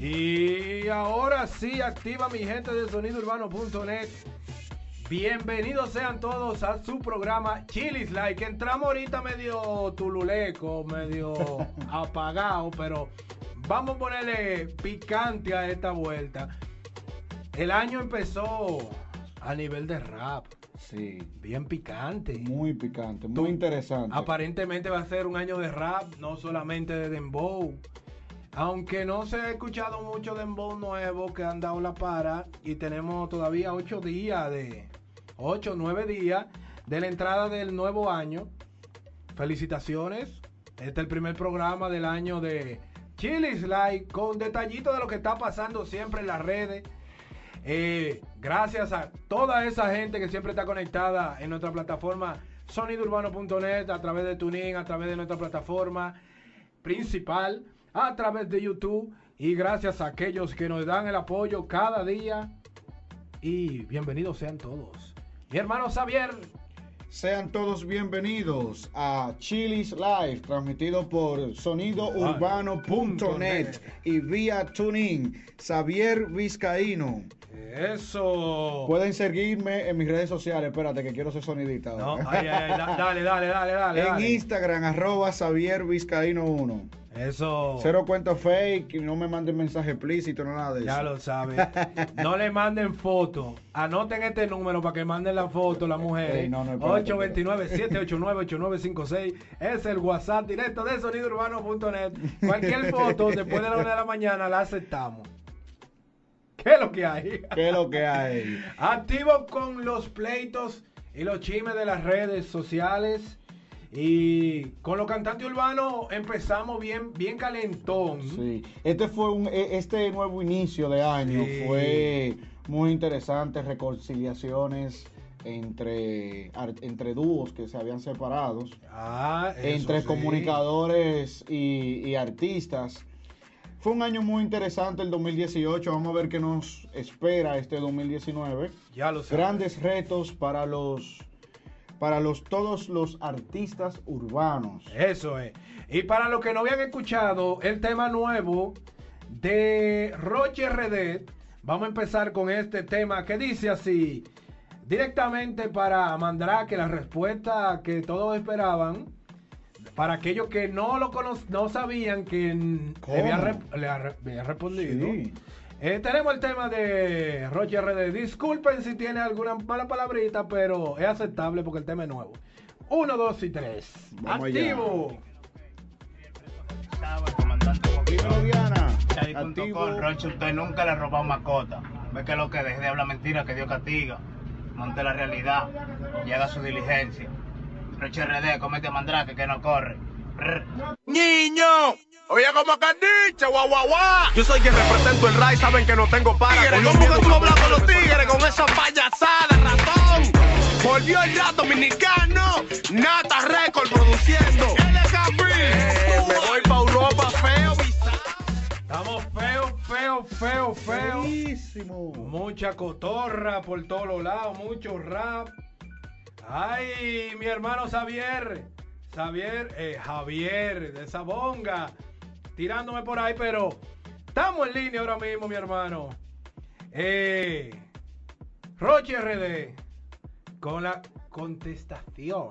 Y ahora sí, activa mi gente de sonidourbano.net. Bienvenidos sean todos a su programa Chilis Like. Entramos ahorita medio tululeco, medio apagado, pero vamos a ponerle picante a esta vuelta. El año empezó a nivel de rap. Sí. Bien picante. Muy picante, muy Tú- interesante. Aparentemente va a ser un año de rap, no solamente de dembow. Aunque no se ha escuchado mucho dembow nuevo que han dado la para y tenemos todavía ocho días de ocho, nueve días de la entrada del nuevo año. Felicitaciones. Este es el primer programa del año de Chilis Like con detallitos de lo que está pasando siempre en las redes. Eh, gracias a toda esa gente que siempre está conectada en nuestra plataforma sonidourbano.net, a través de Tuning, a través de nuestra plataforma principal, a través de YouTube. Y gracias a aquellos que nos dan el apoyo cada día. Y bienvenidos sean todos. Mi hermano Xavier, Sean todos bienvenidos a Chilis Live, transmitido por sonidourbano.net y vía Tuning. Xavier Vizcaíno. eso. Pueden seguirme en mis redes sociales. Espérate, que quiero ser sonidista. No, ahora. ay, ay, ay, da- dale, dale, dale, dale. en dale. Instagram, arroba Xavier Vizcaíno 1. Eso. Cero cuenta fake y no me manden mensaje explícito, no nada de Ya eso. lo saben. No le manden foto. Anoten este número para que manden la foto las mujeres. Ey, no, no, espérate, 829-789-8956. Es el WhatsApp directo de sonidourbano.net. Cualquier foto después de la una de la mañana la aceptamos. ¿Qué es lo que hay? ¿Qué es lo que hay? Activo con los pleitos y los chismes de las redes sociales. Y con los cantantes urbanos empezamos bien, bien calentón. Sí, este fue un, e- este nuevo inicio de año Sí. fue muy interesante, reconciliaciones entre, entre dúos que se habían separado, Ah, entre sí. comunicadores y, y artistas. Fue un año muy interesante el 2018, vamos a ver qué nos espera este 2019. Ya lo sabes. Grandes retos para los para los todos los artistas urbanos. Eso es. Y para los que no habían escuchado el tema nuevo de Roche RD, vamos a empezar con este tema que dice así, directamente para Mandrake, la respuesta que todos esperaban, para aquellos que no lo cono- no sabían que le había, le ha- había respondido. Sí. Eh, tenemos el tema de Roche RD. Disculpen si tiene alguna mala palabrita, pero es aceptable porque el tema es nuevo. Uno, dos y tres. Vamos. Activo. Activo. Roche, usted nunca le ha robado mascota. Ve que lo que deje de hablar mentira, que Dios castiga. Monte la realidad. Llega a su diligencia. Roche RD, comete mandrake que no corre. Niño, oye como que han dicho, guau guau guau. Yo soy quien represento el RAI, saben que no tengo para. Tigres, ¿cómo que tú hablas con los tigres con esa payasada, ratón? Volvió el rap dominicano, Nata Record produciendo. LKB, eh, me voy pa' Europa, feo, bizarro. Estamos feo, feo, feo, feo. Feísimo. Mucha cotorra por todos los lados, mucho rap. Ay, mi hermano Xavier. Xavier, eh, Javier de esa bonga. Tirándome por ahí, pero estamos en línea ahora mismo, mi hermano. Eh, Roche RD. Con la contestación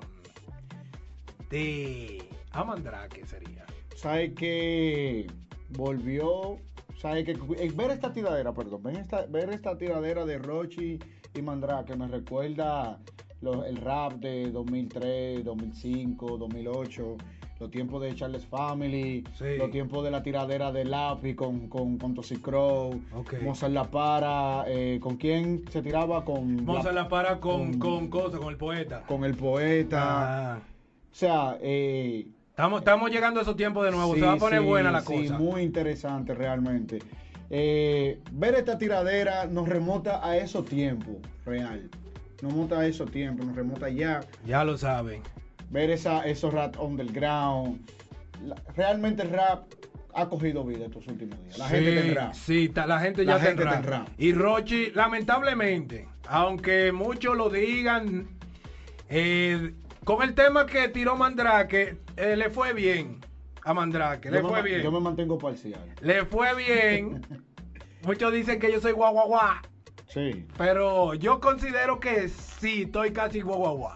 de Amandrake sería. sabe que volvió, sabe que eh, ver esta tiradera, perdón, ver esta, ver esta tiradera de Rochi y Mandrake me recuerda lo- el rap de 2003, 2005, 2008, los tiempos de Charles Family, Sí. los tiempos de la tiradera de Lápiz con, con, con Toxic Crow, Ok. Mozart La Para, eh, ¿con quién se tiraba? Con, a la para con, con con- con el poeta. con el poeta. Ah. O sea, eh, Estamos, estamos llegando a esos tiempos de nuevo. Sí, Se va a poner sí, buena la sí, cosa. muy interesante realmente. Eh, ver esta tiradera nos remota a esos tiempos, real. Nos remota a esos tiempos, nos remota ya. Ya lo saben. Ver esa, esos rap underground. La- realmente el rap ha cogido vida estos últimos días. La sí, gente rap. Sí, ta- la gente La ya está gente en rap. Y Rochi, lamentablemente, aunque muchos lo digan, eh, con el tema que tiró Mandrake, eh, le fue bien. a Mandrake. Le Yo fue bien. Yo me mantengo parcial. Le fue bien. Muchos dicen que yo soy guau guau guau. Pero yo considero que sí, estoy casi guau.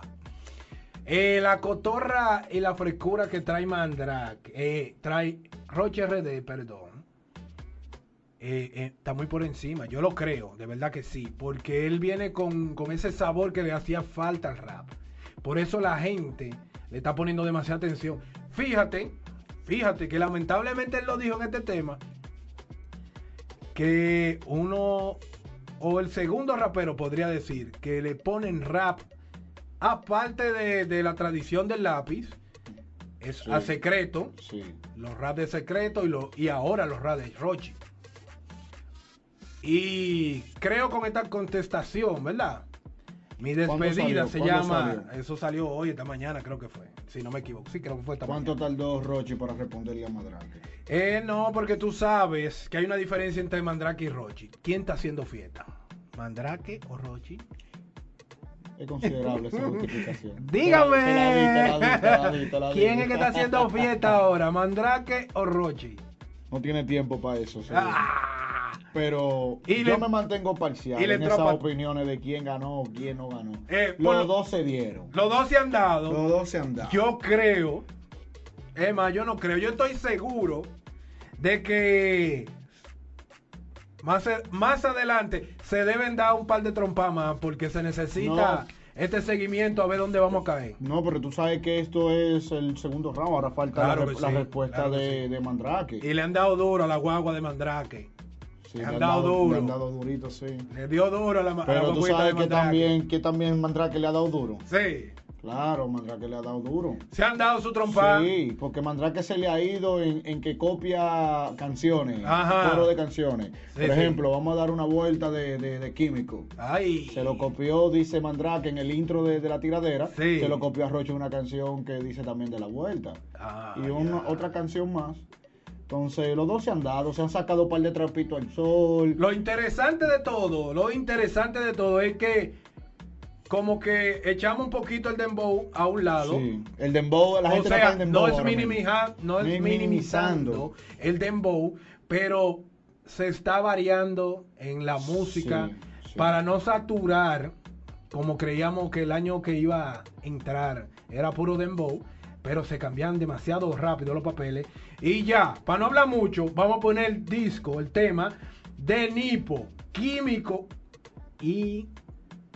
Eh, la cotorra y la frescura que trae Mandrake, eh, trae Roche RD, perdón, eh, eh, está muy por encima. Yo lo creo, de verdad que sí, porque él viene con, con ese sabor que le hacía falta al rap. Por eso la gente le está poniendo demasiada atención. Fíjate, fíjate que lamentablemente él lo dijo en este tema, que uno o el segundo rapero podría decir que le ponen rap aparte de, de la tradición del lápiz es Sí. a secreto Sí. los rap de secreto y, lo, y ahora los rap de Rochi y creo con esta contestación verdad mi ¿Cuándo despedida se ¿Cuándo llama salió? eso salió hoy esta mañana creo que fue si no me equivoco sí creo que fue esta ¿Cuánto mañana tardó Rochi para responderle a Madrake? eh, no, porque tú sabes que hay una diferencia entre Mandrake y Rochi. ¿Quién está haciendo fiesta? ¿Mandrake o Rochi? Es considerable esa justificación. Dígame. ¿Quién es que está haciendo fiesta ahora? ¿Mandrake o Rochi? No tiene tiempo para eso. Ah. Pero Y yo le- me mantengo parcial y en esas opiniones de quién ganó, quién no ganó. Eh, Los lo- dos se dieron. Los dos se han dado. Los dos se han dado. Yo creo, más, yo no creo, yo estoy seguro de que más, más adelante se deben dar un par de trompas más porque se necesita No. este seguimiento a ver dónde vamos a caer. No, pero tú sabes que esto es el segundo round. Ahora falta Claro la, respuesta claro de, sí. de Mandrake. Y le han dado duro a la guagua de Mandrake. Sí, le le han dado duro. Le han dado durito, sí. Le dio duro a la, a la Pero tú sabes que también, que también Mandrake le ha dado duro. Sí, Claro, Mandrake le ha dado duro. se han dado su trompa. Sí, porque Mandrake se le ha ido en, en que copia canciones, Ajá. coro de canciones. Sí, Por sí. ejemplo, vamos a dar una vuelta de, de- de Químico. Ay. Se lo copió, dice Mandrake, en el intro de, de la tiradera. Sí. Se lo copió a Roche una canción que dice también de la vuelta. Ah, y una, otra canción más. Entonces, los dos se han dado, se han sacado un par de trapitos al sol. Lo interesante de todo, lo interesante de todo es que como que echamos un poquito el dembow a un lado. Sí. El dembow, la gente sea, en dembow no es, minimiza- no es Mi- minimizando el dembow, pero se está variando en la música Sí, sí. para no saturar, como creíamos que el año que iba a entrar era puro dembow, pero se cambian demasiado rápido los papeles. Y ya, para no hablar mucho, vamos a poner el disco, el tema de Nipo, Químico y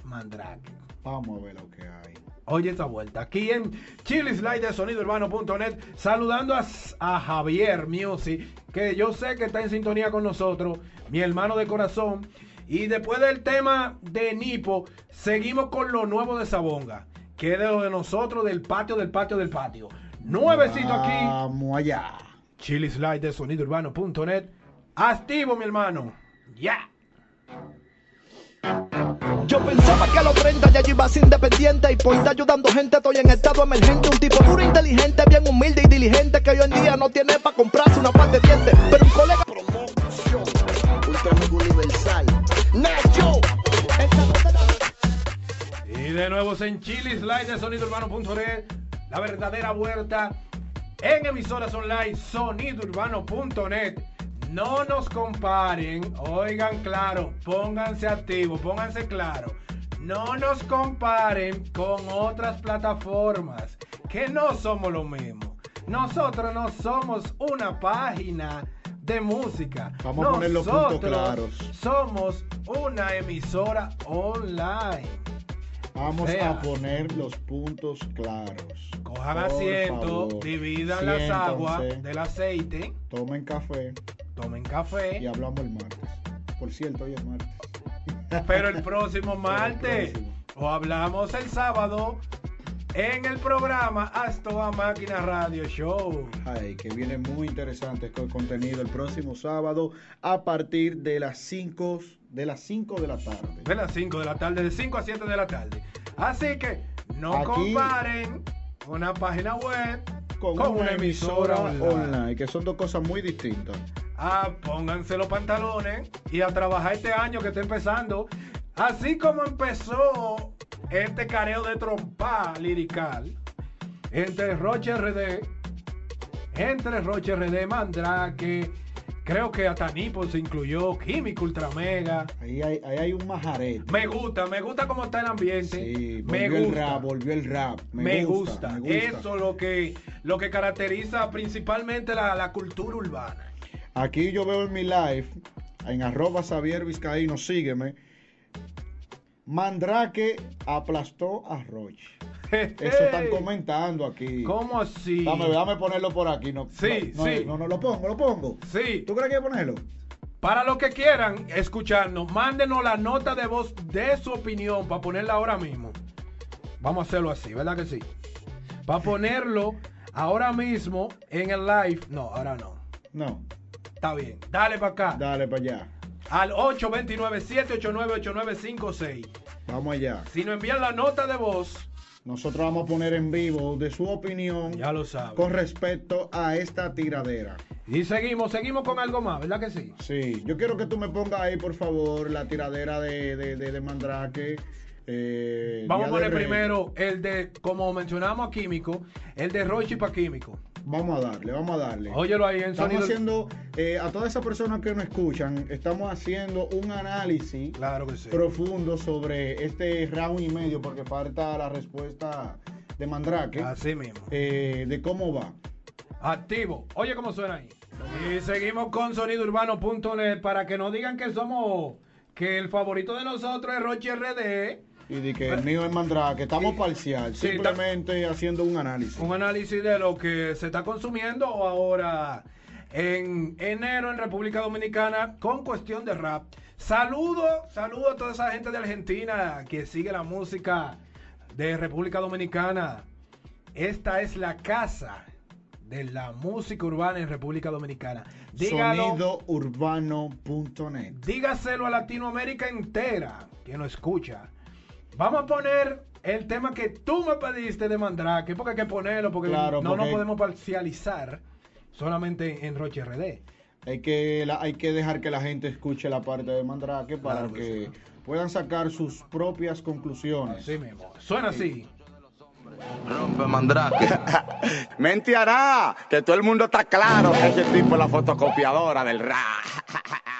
Mandrake. Vamos a ver lo que hay. Oye esta vuelta. Aquí en Chilislight de sonidourbano.net, saludando a, a Javier Music, que yo sé que está en sintonía con nosotros, mi hermano de corazón. Y después del tema de Nipo, seguimos con lo nuevo de Sabonga, que es de lo de nosotros, del patio, del patio, del patio. Nuevecito aquí, Vamos allá. Chilislight de sonidourbano.net. Activo, mi hermano. Ya. Yo pensaba que a los 30 ya yo iba a ser independiente y por estar ayudando gente estoy en estado emergente. Un tipo duro, inteligente, bien humilde y diligente que hoy en día no tiene para comprarse una par de dientes. Pero un colega promoción, ultra universal. Nacho, de nuevo en Chili Slide de sonidourbano.net, la verdadera vuelta en emisoras online sonidourbano.net. No nos comparen, oigan claro, pónganse activos, pónganse claro. No nos comparen con otras plataformas, que no somos lo mismo. Nosotros no somos una página de música. Vamos a poner los puntos Nosotros claros. Somos una emisora online. Vamos sea. a poner los puntos claros. Cojan asiento, favor. dividan las aguas del aceite, Tomen café tomen y café, hablamos el martes. Por cierto, hoy es martes. pero el próximo el martes próximo. o hablamos el sábado en el programa Haz a Máquina Radio Show. Ay, que viene muy interesante con el contenido el próximo sábado a partir de las 5 de las 5 de la tarde. De las 5 de la tarde, de 5 a 7 de la tarde. Así que no Aquí- comparen una página web Con, una, emisora online. que son dos cosas muy distintas. Ah, pónganse los pantalones y a trabajar este año que está empezando. Así como empezó este careo de trompa lirical entre Roche RD, entre Roche RD, Mandrake, creo que hasta Nippon se incluyó, Químico Ultra Mega. Ahí hay, ahí hay un majarete. Me gusta, me gusta cómo está el ambiente. Sí, me volvió el gusta. rap, volvió el rap. Me, gusta, me gusta. Eso lo que, lo que caracteriza principalmente la, la cultura urbana. Aquí yo veo en mi live, en arroba Xavier Vizcaíno, sígueme. Mandrake aplastó a Roche. Eso están comentando aquí. ¿Cómo así? Dame, dame ponerlo por aquí. No, Sí, no, no, sí. No, no, lo pongo, lo pongo. Sí. ¿Tú crees que hay que ponerlo? Para los que quieran escucharnos, mándenos la nota de voz de su opinión para ponerla ahora mismo. Vamos a hacerlo así, ¿verdad que sí? Para ponerlo ahora mismo en el live. No, ahora no. No. Está bien. Dale para acá. Dale para allá. Al 829-789-8956. Vamos allá. Si nos envían la nota de voz, Nosotros vamos a poner en vivo de su opinión ya lo saben. con respecto a esta tiradera. Y seguimos, seguimos con algo más, ¿verdad que sí? Sí, yo quiero que tú me pongas ahí, por favor, la tiradera de, de, de, de Mandrake. eh, Vamos a poner primero el de, como mencionamos a Químico, el de Rochi para Químico. Vamos a darle, vamos a darle. Óyelo ahí en Estamos sonido. haciendo, eh, a todas esas personas que nos escuchan, estamos haciendo un análisis Claro que sí. profundo sobre este round y medio, porque falta la respuesta de Mandrake, Así mismo. eh, de cómo va. Activo. Oye cómo suena ahí. Y seguimos con sonidourbano.net para que no digan que somos, que el favorito de nosotros es Roche RD. Y de que el mío es Mandrake, estamos parcial, Sí, simplemente haciendo un análisis. Un análisis de lo que se está consumiendo ahora en enero en República Dominicana con cuestión de rap. Saludo, saludo a toda esa gente de Argentina que sigue la música de República Dominicana. Esta es la casa de la música urbana en República Dominicana. Sonidourbano.net. dígaselo a Latinoamérica entera que nos escucha. Vamos a poner el tema que tú me pediste de Mandrake, porque hay que ponerlo, porque Claro, no nos porque- podemos parcializar solamente en Roche RD. Hay que, la- hay que dejar que la gente escuche la parte de Mandrake para Claro que puedan sacar sus propias conclusiones. Así mismo. Suena así. Rompe mandrake. Mentirá, que todo el mundo está claro que ese tipo es la fotocopiadora del rap.